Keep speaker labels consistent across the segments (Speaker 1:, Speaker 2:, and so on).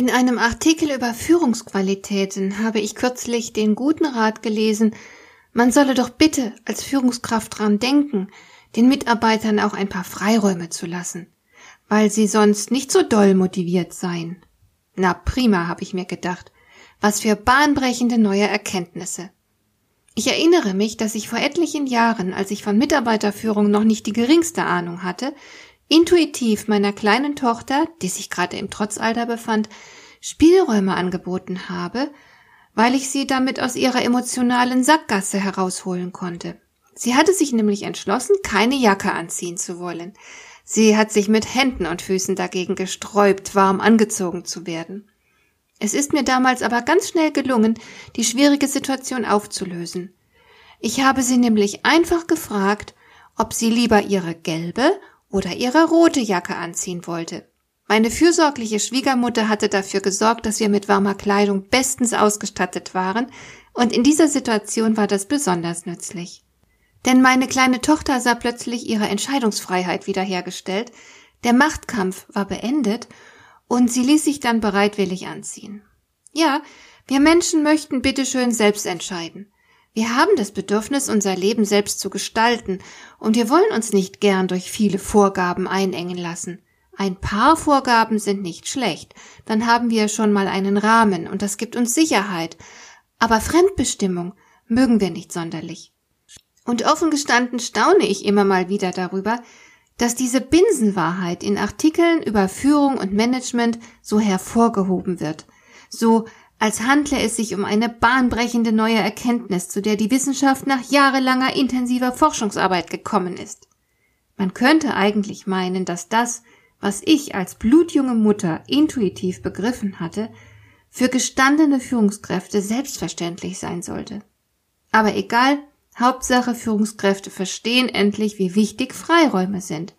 Speaker 1: In einem Artikel über Führungsqualitäten habe ich kürzlich den guten Rat gelesen, man solle doch bitte als Führungskraft dran denken, den Mitarbeitern auch ein paar Freiräume zu lassen, weil sie sonst nicht so doll motiviert seien. Na prima, habe ich mir gedacht. Was für bahnbrechende neue Erkenntnisse. Ich erinnere mich, dass ich vor etlichen Jahren, als ich von Mitarbeiterführung noch nicht die geringste Ahnung hatte, intuitiv meiner kleinen Tochter, die sich gerade im Trotzalter befand, Spielräume angeboten habe, weil ich sie damit aus ihrer emotionalen Sackgasse herausholen konnte. Sie hatte sich nämlich entschlossen, keine Jacke anziehen zu wollen. Sie hat sich mit Händen und Füßen dagegen gesträubt, warm angezogen zu werden. Es ist mir damals aber ganz schnell gelungen, die schwierige Situation aufzulösen. Ich habe sie nämlich einfach gefragt, ob sie lieber ihre gelbe oder ihre rote Jacke anziehen wollte. Meine fürsorgliche Schwiegermutter hatte dafür gesorgt, dass wir mit warmer Kleidung bestens ausgestattet waren, und in dieser Situation war das besonders nützlich. Denn meine kleine Tochter sah plötzlich ihre Entscheidungsfreiheit wiederhergestellt, der Machtkampf war beendet, und sie ließ sich dann bereitwillig anziehen. Ja, wir Menschen möchten bitteschön selbst entscheiden. Wir haben das Bedürfnis, unser Leben selbst zu gestalten, und wir wollen uns nicht gern durch viele Vorgaben einengen lassen. Ein paar Vorgaben sind nicht schlecht, dann haben wir schon mal einen Rahmen, und das gibt uns Sicherheit. Aber Fremdbestimmung mögen wir nicht sonderlich. Und offen gestanden staune ich immer mal wieder darüber, dass diese Binsenwahrheit in Artikeln über Führung und Management so hervorgehoben wird, so als handle es sich um eine bahnbrechende neue Erkenntnis, zu der die Wissenschaft nach jahrelanger intensiver Forschungsarbeit gekommen ist. Man könnte eigentlich meinen, dass das, was ich als blutjunge Mutter intuitiv begriffen hatte, für gestandene Führungskräfte selbstverständlich sein sollte. Aber egal, Hauptsache Führungskräfte verstehen endlich, wie wichtig Freiräume sind.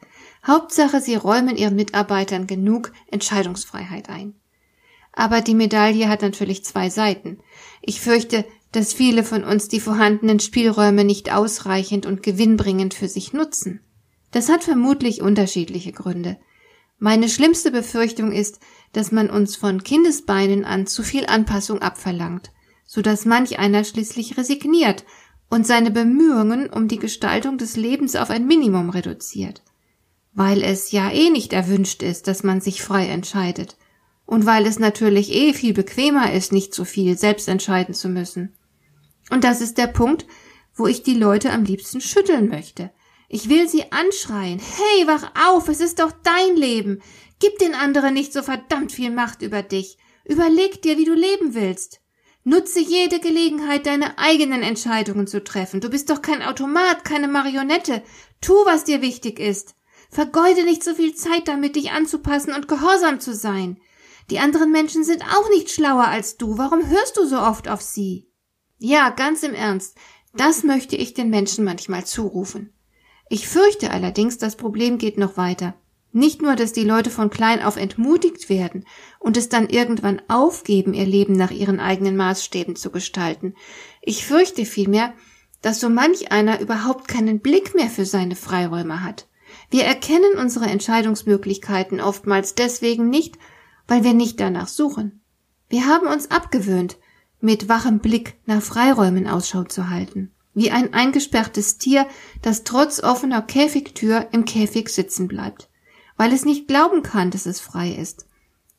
Speaker 1: Hauptsache, sie räumen ihren Mitarbeitern genug Entscheidungsfreiheit ein. Aber die Medaille hat natürlich zwei Seiten. Ich fürchte, dass viele von uns die vorhandenen Spielräume nicht ausreichend und gewinnbringend für sich nutzen. Das hat vermutlich unterschiedliche Gründe. Meine schlimmste Befürchtung ist, dass man uns von Kindesbeinen an zu viel Anpassung abverlangt, so dass manch einer schließlich resigniert und seine Bemühungen um die Gestaltung des Lebens auf ein Minimum reduziert. Weil es ja eh nicht erwünscht ist, dass man sich frei entscheidet und weil es natürlich eh viel bequemer ist, nicht so viel selbst entscheiden zu müssen. Und das ist der Punkt, wo ich die Leute am liebsten schütteln möchte. Ich will sie anschreien. Hey, wach auf, es ist doch dein Leben. Gib den anderen nicht so verdammt viel Macht über dich. Überleg dir, wie du leben willst. Nutze jede Gelegenheit, deine eigenen Entscheidungen zu treffen. Du bist doch kein Automat, keine Marionette. Tu, was dir wichtig ist. Vergeude nicht so viel Zeit damit, dich anzupassen und gehorsam zu sein. Die anderen Menschen sind auch nicht schlauer als du. Warum hörst du so oft auf sie? Ja, ganz im Ernst. Das möchte ich den Menschen manchmal zurufen. Ich fürchte allerdings, das Problem geht noch weiter. Nicht nur, dass die Leute von klein auf entmutigt werden und es dann irgendwann aufgeben, ihr Leben nach ihren eigenen Maßstäben zu gestalten. Ich fürchte vielmehr, dass so manch einer überhaupt keinen Blick mehr für seine Freiräume hat. Wir erkennen unsere Entscheidungsmöglichkeiten oftmals deswegen nicht, weil wir nicht danach suchen. Wir haben uns abgewöhnt, mit wachem Blick nach Freiräumen Ausschau zu halten, wie ein eingesperrtes Tier, das trotz offener Käfigtür im Käfig sitzen bleibt, weil es nicht glauben kann, dass es frei ist,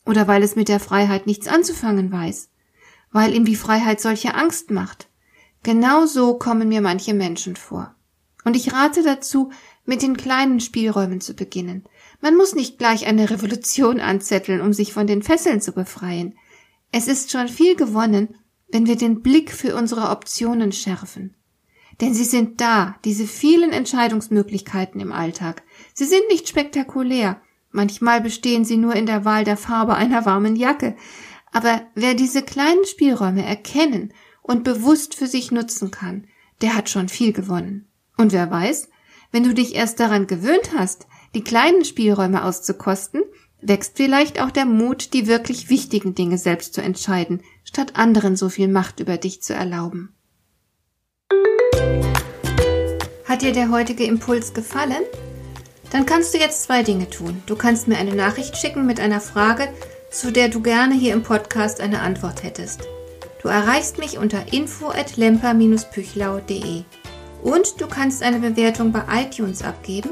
Speaker 1: oder weil es mit der Freiheit nichts anzufangen weiß, weil ihm die Freiheit solche Angst macht. Genau so kommen mir manche Menschen vor. Und ich rate dazu, mit den kleinen Spielräumen zu beginnen. Man muss nicht gleich eine Revolution anzetteln, um sich von den Fesseln zu befreien. Es ist schon viel gewonnen, wenn wir den Blick für unsere Optionen schärfen. Denn sie sind da, diese vielen Entscheidungsmöglichkeiten im Alltag. Sie sind nicht spektakulär. Manchmal bestehen sie nur in der Wahl der Farbe einer warmen Jacke. Aber wer diese kleinen Spielräume erkennen und bewusst für sich nutzen kann, der hat schon viel gewonnen. Und wer weiß, wenn du dich erst daran gewöhnt hast, die kleinen Spielräume auszukosten, wächst vielleicht auch der Mut, die wirklich wichtigen Dinge selbst zu entscheiden, statt anderen so viel Macht über dich zu erlauben. Hat dir der heutige Impuls gefallen? Dann kannst du jetzt zwei Dinge tun. Du kannst mir eine Nachricht schicken mit einer Frage, zu der du gerne hier im Podcast eine Antwort hättest. Du erreichst mich unter info at lemper-püchlau.de und du kannst eine Bewertung bei iTunes abgeben,